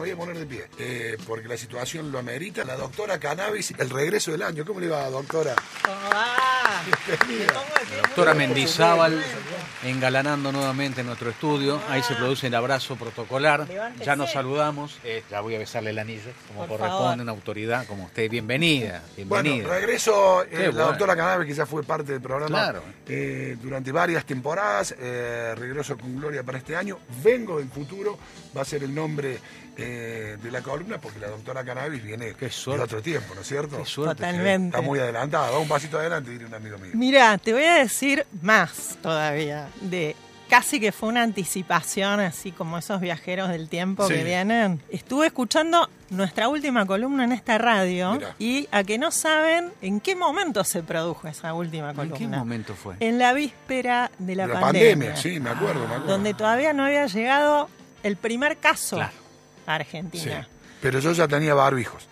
me voy a poner de pie, eh, porque la situación lo amerita. La doctora Cannabis, el regreso del año. ¿Cómo le va, doctora? ¿Cómo va? Bienvenida. Doctora Mendizábal engalanando nuevamente nuestro estudio. Ahí se produce el abrazo protocolar. Ya nos saludamos. Eh, ya voy a besarle el anillo, como Por corresponde favor. una autoridad como usted. Bienvenida, Bueno, bienvenida. regreso, eh, la bueno. doctora Cannabis, que ya fue parte del programa Claro. eh, durante varias temporadas, eh, regreso con Gloria para este año, vengo del futuro, va a ser el nombre eh, de la columna, porque la doctora Cannabis viene Qué de otro tiempo, ¿no es cierto? Qué suerte. Totalmente. Está muy adelantada, va un pasito adelante, diría un amigo mío. Mira, te voy a decir más todavía. De casi que fue una anticipación, así como esos viajeros del tiempo Sí. que vienen. Estuve escuchando nuestra última columna en esta radio y a que no saben en qué momento se produjo esa última ¿En columna. qué momento fue? En la víspera de la, De la pandemia. pandemia, sí, me acuerdo, me acuerdo. Donde todavía no había llegado el primer caso Claro. A Sí. Argentina. Pero yo ya tenía barbijos.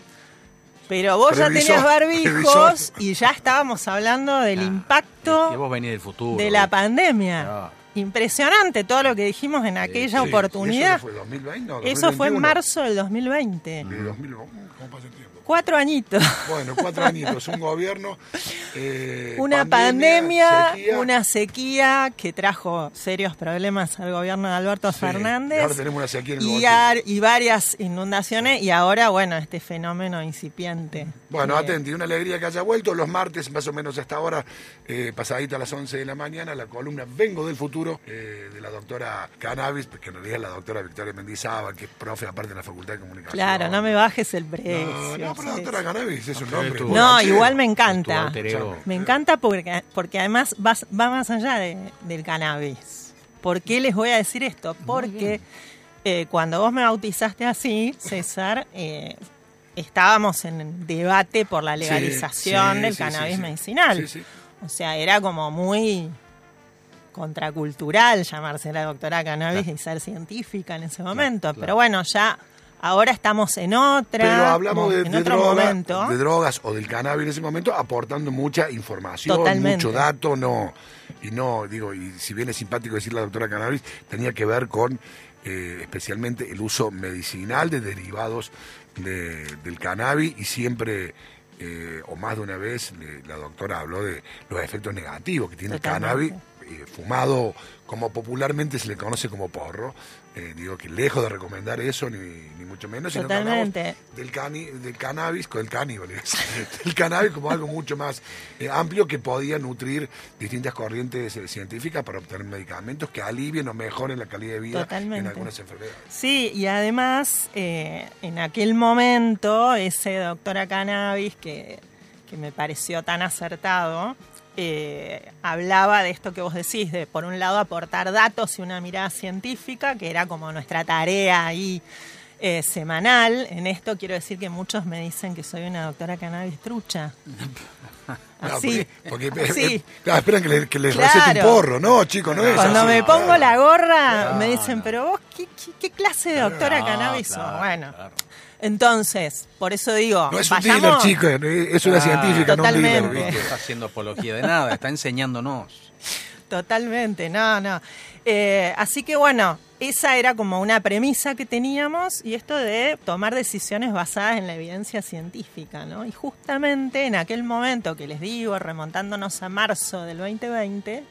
Pero vos ya tenías barbijos previsor. y ya estábamos hablando del Ah, impacto Que vos venís del futuro. de la pandemia. Ah. Impresionante todo lo que dijimos en aquella Sí, oportunidad. ¿y ¿Eso fue 2020? No, Eso fue en 2021. marzo del 2020. De 2000, ¿cómo cómo pasa el tiempo? Cuatro añitos. Bueno, cuatro añitos, un gobierno. eh, Una pandemia, sequía, una sequía que trajo serios problemas al gobierno de Alberto sí, Fernández. ahora tenemos una sequía en el y, ar- y varias inundaciones y ahora, bueno, este fenómeno incipiente. Bueno, Eh, atenti, una alegría que haya vuelto. Los martes, más o menos hasta ahora, eh, pasadita a las 11 de la mañana, la columna Vengo del Futuro eh, de la doctora Cannabis, que en realidad es la doctora Victoria Mendizábal, que es profe aparte de la Facultad de Comunicación. Claro, no me bajes el precio. No, no, pero doctora Cannabis es un pero nombre. tú- No, igual me encanta. Me encanta porque, porque además va, va más allá de- del cannabis. ¿Por qué les voy a decir esto? Porque eh, cuando vos me bautizaste así, César, eh, estábamos en debate por la legalización sí, del sí, cannabis sí, sí. medicinal. Sí, sí. O sea, era como muy contracultural llamarse la doctora cannabis y ser científica en ese momento. claro. Pero bueno, ya ahora estamos en otra, Pero hablamos de, en de otro droga- momento. de drogas o del cannabis en ese momento, aportando mucha información, Totalmente. mucho dato, no. Y no, digo, y si bien es simpático decir la doctora cannabis, tenía que ver con eh, especialmente el uso medicinal de derivados de- del cannabis y siempre. eh, o más de una vez le- la doctora habló de los efectos negativos que tiene el cannabis eh, fumado como popularmente se le conoce como porro. Eh, digo que lejos de recomendar eso, ni, ni mucho menos, sino que del, cani, del cannabis, con el caníbal, del cannabis como algo mucho más eh, amplio que podía nutrir distintas corrientes eh, científicas para obtener medicamentos que alivien o mejoren la calidad de vida en Totalmente. algunas enfermedades. Sí, y además, en aquel momento, ese doctora cannabis que, que me pareció tan acertado, eh, hablaba de esto que vos decís, de por un lado aportar datos y una mirada científica, que era como nuestra tarea ahí eh, semanal. En esto quiero decir que muchos me dicen que soy una doctora cannabis trucha. No, Así, porque, porque, así. eh, claro, esperan que, le- que les Claro. recete un porro, no, chicos, no es Cuando así, me pongo claro. la gorra, me dicen, pero vos, ¿qué, qué, qué clase de doctora No, cannabis sos? Bueno. Entonces, por eso digo, No es un vayamos- dealer, chicos, es una Ah, científica, no un dealer. totalmente. No está haciendo apología de nada, está enseñándonos. Totalmente, no, no. Eh, así que bueno, esa era como una premisa que teníamos y esto de tomar decisiones basadas en la evidencia científica, ¿no? Y justamente en aquel momento que les digo, remontándonos a marzo del 2020,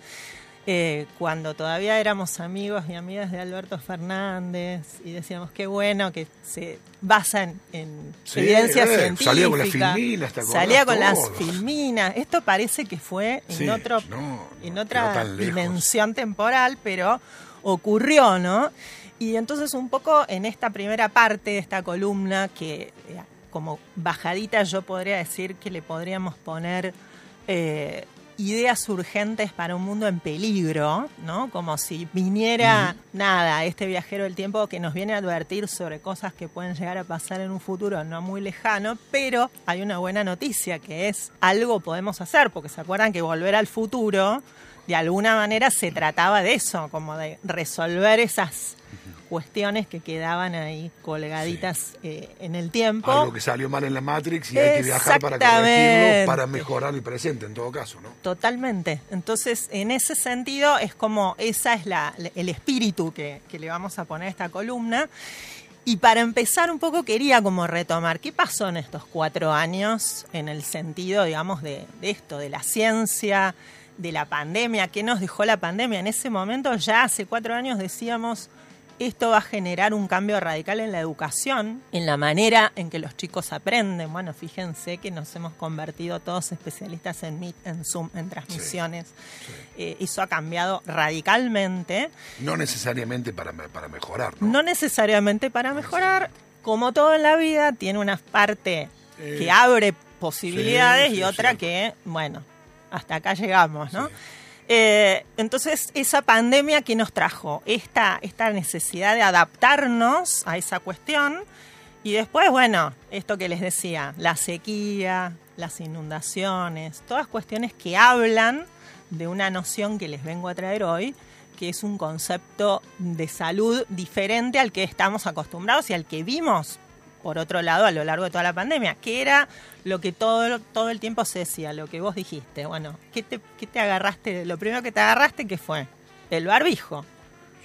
eh, cuando todavía éramos amigos y amigas de Alberto Fernández y decíamos qué bueno que se basa en, en Sí, evidencia eh, científica. salía con las filminas, ¿te? Salía con las filminas. Esto parece que fue en Sí, otro no, en no, otra dimensión temporal, pero ocurrió, ¿no? Y entonces un poco en esta primera parte de esta columna, que eh, como bajadita yo podría decir que le podríamos poner eh, ideas urgentes para un mundo en peligro, ¿no? Como si viniera, nada, este viajero del tiempo que nos viene a advertir sobre cosas que pueden llegar a pasar en un futuro no muy lejano, pero hay una buena noticia que es algo podemos hacer, porque se acuerdan que volver al futuro, de alguna manera se trataba de eso, como de resolver esas cuestiones que quedaban ahí colgaditas eh, en el tiempo. Algo que salió mal en la Matrix y hay que viajar para corregirlo, para mejorar el presente en todo caso, ¿no? Totalmente. Entonces, en ese sentido, es como esa es la, el espíritu que, que le vamos a poner a esta columna. Y para empezar un poco quería como retomar, ¿qué pasó en estos cuatro años en el sentido, digamos, de, de esto, de la ciencia, de la pandemia? ¿Qué nos dejó la pandemia? En ese momento, ya hace cuatro años decíamos, esto va a generar un cambio radical en la educación, en la manera en que los chicos aprenden. Bueno, fíjense que nos hemos convertido todos especialistas en Meet, en Zoom, en transmisiones. Eh, eso ha cambiado radicalmente. No necesariamente para, para mejorar. ¿no? no necesariamente para mejorar. Como todo en la vida, tiene una parte que eh, abre posibilidades y otra que, bueno, hasta acá llegamos, ¿no? Eh, entonces, esa pandemia que nos trajo, esta, esta necesidad de adaptarnos a esa cuestión, y después, bueno, esto que les decía, la sequía, las inundaciones, todas cuestiones que hablan de una noción que les vengo a traer hoy, que es un concepto de salud diferente al que estamos acostumbrados y al que vimos por otro lado, a lo largo de toda la pandemia, que era lo que todo, todo el tiempo se decía, lo que vos dijiste. Bueno, ¿qué te, qué te agarraste? Lo primero que te agarraste, ¿qué fue? El barbijo.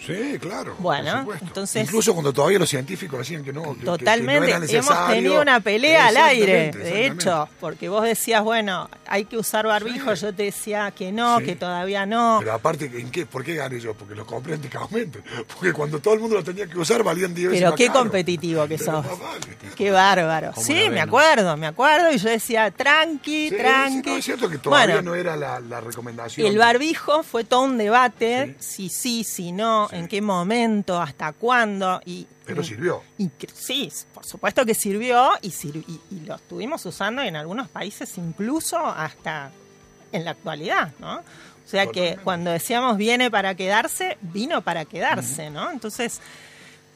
Sí, claro. Bueno, entonces. Incluso cuando todavía los científicos decían que no. totalmente. Hemos tenido una pelea al aire, de hecho, porque vos decías, bueno, hay que usar barbijo, yo te decía que no, que todavía no. Pero aparte, ¿en qué, ¿por qué gané yo? Porque lo compré antiguamente. Porque cuando todo el mundo lo tenía que usar, valían 10 veces Pero qué competitivo que sos. Qué bárbaro. Sí, me acuerdo, me acuerdo. Y yo decía, tranqui, tranqui. es cierto que todavía no era la, la, recomendación. El barbijo fue todo un debate, si sí, si no en qué momento, hasta cuándo. Y, Pero sirvió. Y, sí, por supuesto que sirvió y, y, lo estuvimos usando en algunos países incluso hasta en la actualidad, ¿no? O sea que cuando decíamos viene para quedarse, vino para quedarse, ¿no? Entonces,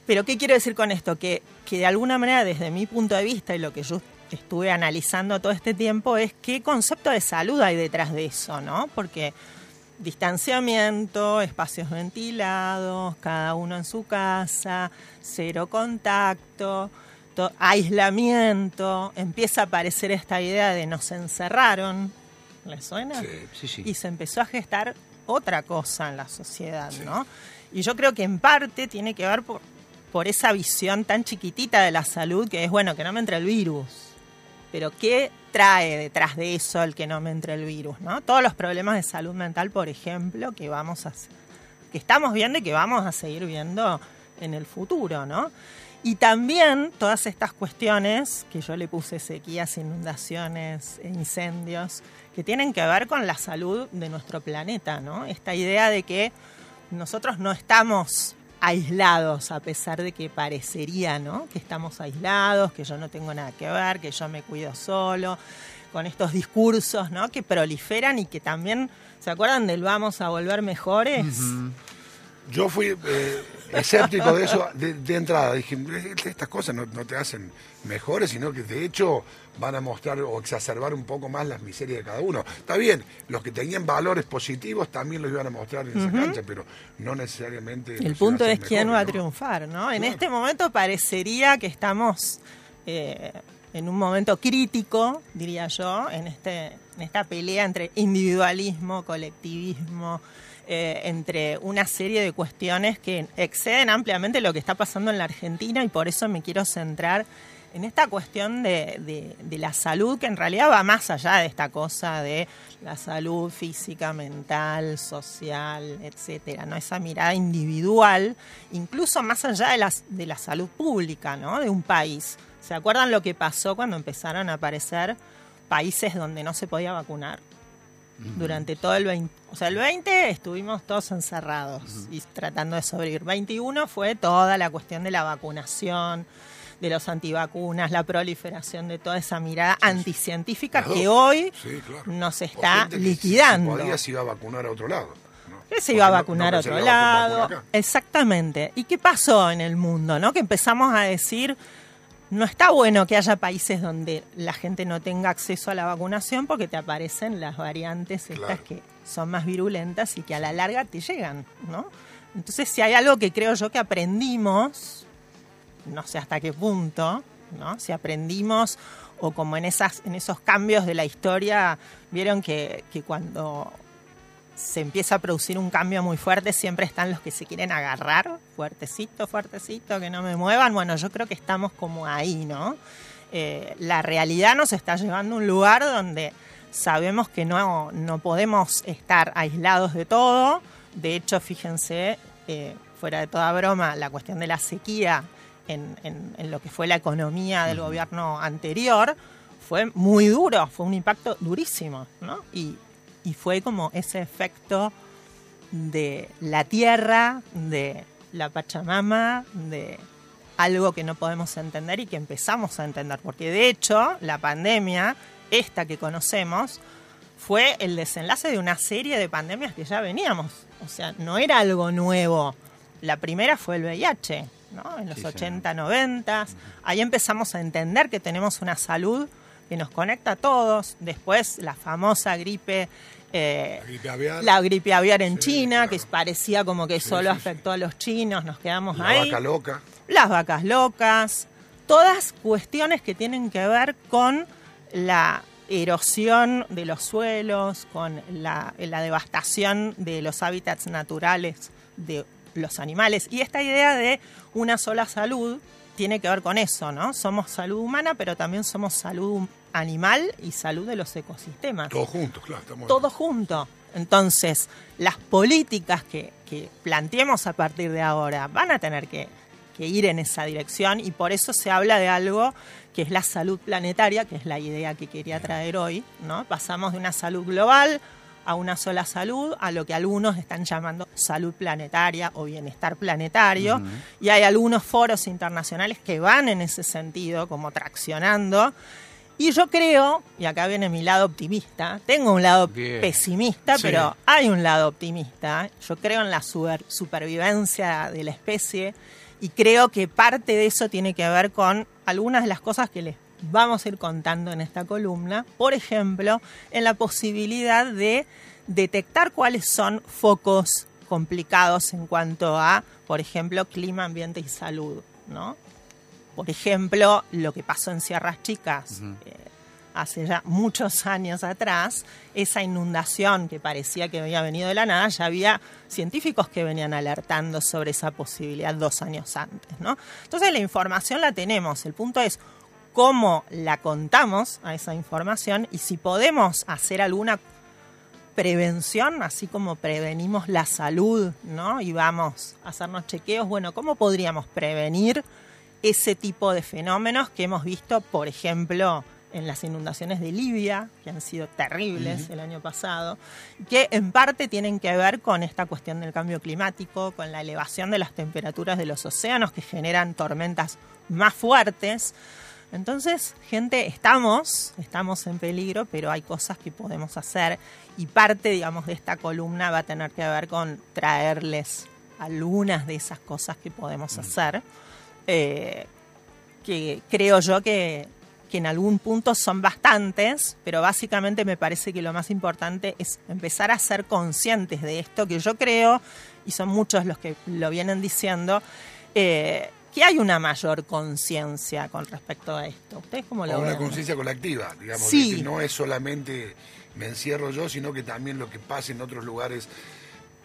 pero ¿qué quiero decir con esto? Que, que de alguna manera, desde mi punto de vista y lo que yo estuve analizando todo este tiempo, es qué concepto de salud hay detrás de eso, ¿no? Porque distanciamiento, espacios ventilados, cada uno en su casa, cero contacto, aislamiento, empieza a aparecer esta idea de nos encerraron, ¿le suena? Sí, sí, sí. Y se empezó a gestar otra cosa en la sociedad, ¿no? Y yo creo que en parte tiene que ver por, por esa visión tan chiquitita de la salud que es, bueno, que no me entre el virus, pero ¿qué trae detrás de eso el que no me entre el virus? ¿no? Todos los problemas de salud mental, por ejemplo, que vamos a que estamos viendo y que vamos a seguir viendo en el futuro, ¿no? Y también todas estas cuestiones que yo le puse sequías, inundaciones, incendios, que tienen que ver con la salud de nuestro planeta, ¿no? Esta idea de que nosotros no estamos aislados, a pesar de que parecería, ¿no? Que estamos aislados, que yo no tengo nada que ver, que yo me cuido solo, con estos discursos, ¿no? Que proliferan y que también, ¿se acuerdan del vamos a volver mejores? Yo fui eh, escéptico de eso de, entrada. Dije, estas cosas no, te hacen mejores, sino que de hecho van a mostrar o exacerbar un poco más las miserias de cada uno. Está bien, los que tenían valores positivos también los iban a mostrar en esa cancha, pero no necesariamente... El punto es quién va a triunfar, ¿no? En este momento parecería que estamos... Eh, en un momento crítico, diría yo, en, este, en esta pelea entre individualismo, colectivismo, eh, entre una serie de cuestiones que exceden ampliamente lo que está pasando en la Argentina y por eso me quiero centrar en esta cuestión de, la salud que en realidad va más allá de esta cosa de la salud física, mental, social, etcétera, ¿no? Esa mirada individual, incluso más allá de, de la salud pública, ¿no? De un país. ¿Se acuerdan lo que pasó cuando empezaron a aparecer países donde no se podía vacunar? Durante todo el 20. O sea, el 20 estuvimos todos encerrados y tratando de sobrevivir. 21 fue toda la cuestión de la vacunación, de los antivacunas, la proliferación de toda esa mirada anticientífica que hoy nos está liquidando. Si se iba a vacunar a otro lado. se iba a vacunar a otro lado. Exactamente. ¿Y qué pasó en el mundo? ¿no? Que empezamos a decir no está bueno que haya países donde la gente no tenga acceso a la vacunación porque te aparecen las variantes estas que son más virulentas y que a la larga te llegan, ¿no? Entonces, si hay algo que creo yo que aprendimos, no sé hasta qué punto, ¿no? Si aprendimos o como en esas en esos cambios de la historia vieron que, que cuando se empieza a producir un cambio muy fuerte, siempre están los que se quieren agarrar, fuertecito, fuertecito, que no me muevan. Bueno, yo creo que estamos como ahí, ¿no? Eh, la realidad nos está llevando a un lugar donde sabemos que no, no podemos estar aislados de todo. De hecho, fíjense, eh, fuera de toda broma, la cuestión de la sequía en, en lo que fue la economía del gobierno anterior fue muy duro, fue un impacto durísimo, ¿no? Y, y fue como ese efecto de la tierra, de la Pachamama, de algo que no podemos entender y que empezamos a entender, porque de hecho la pandemia, esta que conocemos, fue el desenlace de una serie de pandemias que ya veníamos, o sea, no era algo nuevo. La primera fue el VIH, ¿no? En los 80, 90, ahí empezamos a entender que tenemos una salud que nos conecta a todos. Después la famosa gripe eh, la, gripe aviar. en China, que parecía como que solo afectó a los chinos, nos quedamos ahí. La vaca loca. Las vacas locas. Todas cuestiones que tienen que ver con la erosión de los suelos, con la, la devastación de los hábitats naturales de los animales. Y esta idea de una sola salud tiene que ver con eso, ¿no? Somos salud humana, pero también somos salud animal y salud de los ecosistemas. Todo junto, claro. Todo junto. Entonces, las políticas que, que, planteemos a partir de ahora van a tener que, que, ir en esa dirección y por eso se habla de algo que es la salud planetaria, que es la idea que quería traer hoy, ¿no? Pasamos de una salud global a una sola salud, a lo que algunos están llamando salud planetaria o bienestar planetario. Y hay algunos foros internacionales que van en ese sentido, como traccionando. Y yo creo, y acá viene mi lado optimista, tengo un lado pesimista, pero hay un lado optimista. Yo creo en la supervivencia de la especie y creo que parte de eso tiene que ver con algunas de las cosas que les vamos a ir contando en esta columna, por ejemplo, en la posibilidad de detectar cuáles son focos complicados en cuanto a, por ejemplo, clima, ambiente y salud, ¿no? Por ejemplo, lo que pasó en Sierras Chicas eh, hace ya muchos años atrás, esa inundación que parecía que había venido de la nada, ya había científicos que venían alertando sobre esa posibilidad dos años antes, ¿no? Entonces la información la tenemos, el punto es cómo la contamos a esa información y si podemos hacer alguna prevención, así como prevenimos la salud, ¿no? Y vamos a hacernos chequeos, bueno, ¿cómo podríamos prevenir ese tipo de fenómenos que hemos visto, por ejemplo, en las inundaciones de Libia, que han sido terribles el año pasado, que en parte tienen que ver con esta cuestión del cambio climático, con la elevación de las temperaturas de los océanos que generan tormentas más fuertes. Entonces, gente, estamos, estamos en peligro, pero hay cosas que podemos hacer y parte, digamos, de esta columna va a tener que ver con traerles algunas de esas cosas que podemos hacer, eh, que creo yo que, que en algún punto son bastantes, pero básicamente me parece que lo más importante es empezar a ser conscientes de esto que yo creo, y son muchos los que lo vienen diciendo, eh, que hay una mayor conciencia con respecto a esto. ¿Ustedes cómo lo o ven? Una conciencia colectiva, digamos, que no es solamente me encierro yo, sino que también lo que pasa en otros lugares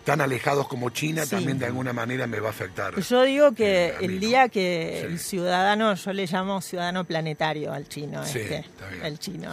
tan alejados como China también de alguna manera me va a afectar. Yo digo que eh, el día que el ciudadano, yo le llamo ciudadano planetario al chino, este, el chino,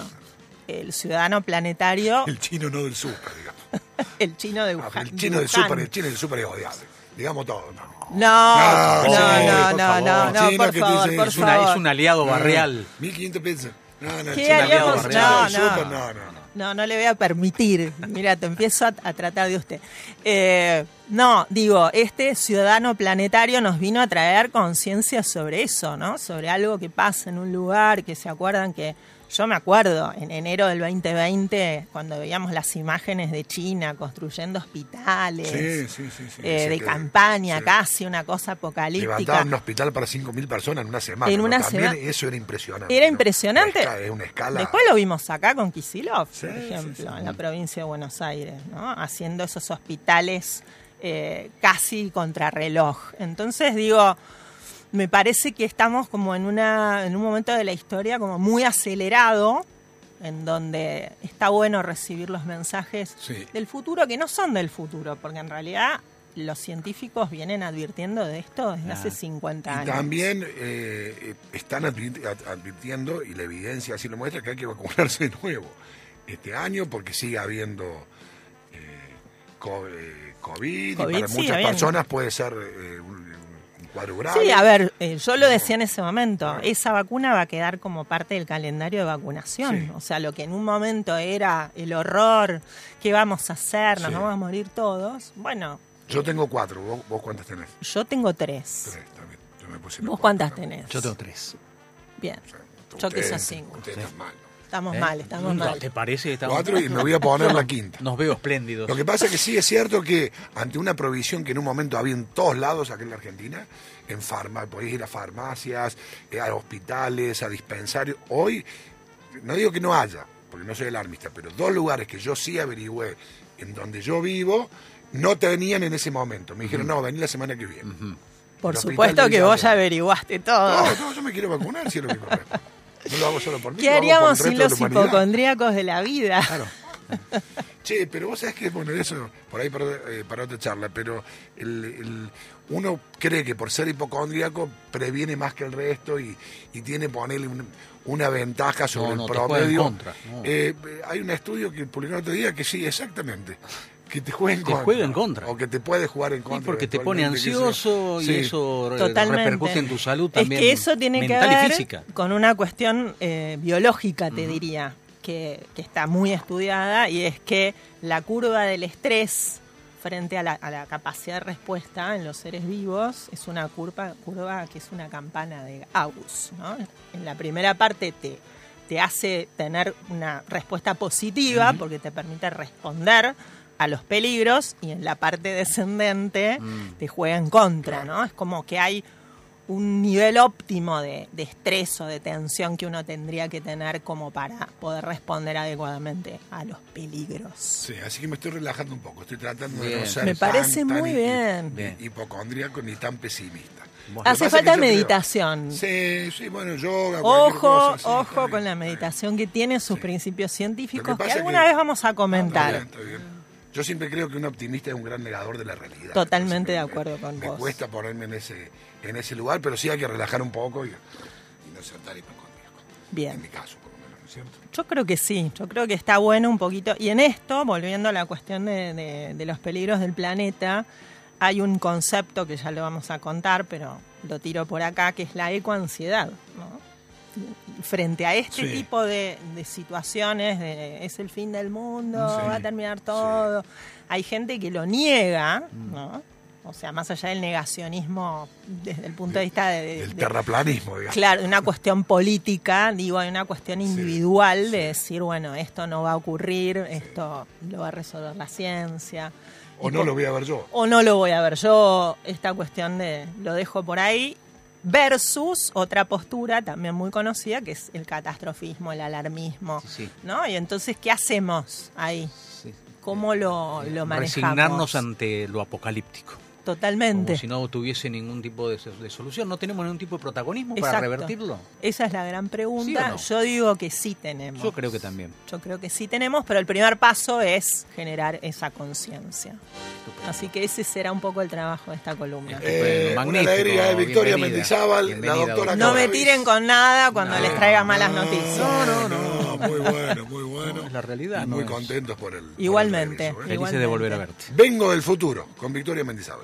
el ciudadano planetario. El chino no del súper, digamos. el chino de Wuhan. el chino del súper, el chino del súper es odiable. Digamos todo, no. No, no, no, no, no, por favor, por favor. Es un aliado barrial. 1500 pesos. No, no, ¿Qué haríamos? No, no. no, no. No, le voy a permitir. Mira, te empiezo a, tratar de usted. Eh, no, digo, este ciudadano planetario nos vino a traer conciencia sobre eso, ¿no? Sobre algo que pasa en un lugar, que se acuerdan que yo me acuerdo en enero del 2020, cuando veíamos las imágenes de China construyendo hospitales eh, de campaña, casi una cosa apocalíptica. Levantaban un hospital para 5.000 personas en una semana. En una semana. Eso era impresionante. Era impresionante. Una escala. Después lo vimos acá con Kisilov, por ejemplo, en la provincia de Buenos Aires, ¿no? haciendo esos hospitales eh, casi contrarreloj. Entonces digo me parece que estamos como en, una, en un momento de la historia como muy acelerado en donde está bueno recibir los mensajes Sí. del futuro que no son del futuro, porque en realidad los científicos vienen advirtiendo de esto desde hace 50 Y años. también eh, eh, están advirti- ad- advirtiendo, y la evidencia así lo muestra, que hay que vacunarse de nuevo este año porque sigue habiendo eh, eh, COVID, COVID, y para muchas personas puede ser eh, un, un cuadro grave. Sí, a ver, eh, yo lo decía en ese momento, esa vacuna va a quedar como parte del calendario de vacunación. Sí. O sea, lo que en un momento era el horror, ¿qué vamos a hacer? Nos Sí. vamos a morir todos. Bueno, Yo tengo cuatro, ¿vos, vos cuántas tenés? yo tengo tres. Tres también. Yo me puse ¿Vos cuatro cuántas también. tenés? Yo tengo tres. Bien, O sea, Yo sos cinco. Usted está mal. Estamos ¿Eh? mal, estamos No, mal. ¿Te parece? Estamos- Cuatro y me voy a poner la quinta. Nos veo espléndidos. Lo que pasa es que sí es cierto que ante una provisión que en un momento había en todos lados acá en la Argentina, en farma, podéis ir a farmacias, eh, a hospitales, a dispensarios, hoy, no digo que no haya, porque no soy alarmista, pero dos lugares que yo sí averigüé en donde yo vivo, no tenían en ese momento. Me dijeron, no, vení la semana que viene. Por supuesto que vos averiguaste todo. No, no, yo me quiero vacunar, si es lo que. No lo hago solo por mí. ¿Qué lo hago por el haríamos resto sin de los hipocondríacos de la vida? Claro. Che, pero vos sabés que, bueno, eso, por ahí para, eh, para otra charla, pero el, el- uno cree que por ser hipocondríaco previene más que el resto y, y tiene, ponerle un- una ventaja sobre No, no, el promedio. contra, no. Eh, eh, hay un estudio que publicaron otro día que sí, exactamente. Que te juega en Te contra. juega en contra. O que te puede jugar en Sí, contra. porque te pone ansioso y Sí. eso eh, Totalmente. repercute en tu salud también. Es que eso tiene que ver física. con una cuestión eh, biológica, te diría, que, que está muy estudiada y es que la curva del estrés frente a la, a la capacidad de respuesta en los seres vivos es una curva, curva que es una campana de Gauss. ¿no? En la primera parte te, te hace tener una respuesta positiva porque te permite responder a los peligros y en la parte descendente te juega en contra, ¿no? Es como que hay un nivel óptimo de, de estrés o de tensión que uno tendría que tener como para poder responder adecuadamente a los peligros. Sí, así que me estoy relajando un poco. Estoy tratando de Bien. no ser Me tan, parece tan muy hi- bien. Bien. hipocondríaco ni tan pesimista. Bueno, Hace falta creo- meditación. Sí, sí, bueno, yoga, Ojo, cosa, sí, está ojo bien, con la está meditación que tiene sus Sí. principios científicos que, alguna que- vez vamos a Está comentar. bien, está bien. Yo siempre creo que un optimista es un gran negador de la realidad. Totalmente Entonces, de acuerdo con me vos. cuesta ponerme en ese, en ese lugar, pero sí hay que relajar un poco y, y no ser tan hipocondríaco. Bien. En mi caso, por lo menos, ¿no es cierto? Yo creo que sí, yo creo que está bueno un poquito. Y en esto, volviendo a la cuestión de, de- de los peligros del planeta, hay un concepto que ya lo vamos a contar, pero lo tiro por acá, que es la ecoansiedad. Frente a este Sí. tipo de, de situaciones, de es el fin del mundo, Sí, va a terminar todo, hay gente que lo niega, ¿no? O sea, más allá del negacionismo desde el punto de vista de, de- El de- terraplanismo, digamos. Claro, una cuestión política, digo, hay una cuestión individual de decir, bueno, esto no va a ocurrir, esto lo va a resolver la ciencia. O no por- lo voy a ver yo. O no lo voy a ver yo, esta cuestión de lo dejo por ahí, versus otra postura también muy conocida, que es el catastrofismo, el alarmismo, Sí, sí. ¿no? Y entonces, ¿qué hacemos ahí? Sí. ¿Cómo lo, lo manejamos? Resignarnos ante lo apocalíptico. Totalmente. Como si no tuviese ningún tipo de, de solución. ¿No tenemos ningún tipo de protagonismo para revertirlo? Esa es la gran pregunta. ¿Sí o no? Yo digo que sí tenemos. Yo creo que también. Yo creo que sí tenemos, pero el primer paso es generar esa conciencia. Así que ese será un poco el trabajo de esta columna. Eh, una alegría de Victoria bienvenida. Mendizábal, la doctora No me tiren con nada cuando No, les traiga malas No, noticias. No, no, no, muy bueno, muy bueno. es la realidad, Y muy contentos por el. por el Igualmente. regreso, ¿eh? Felices de volver a verte. Vengo del futuro con Victoria Mendizábal.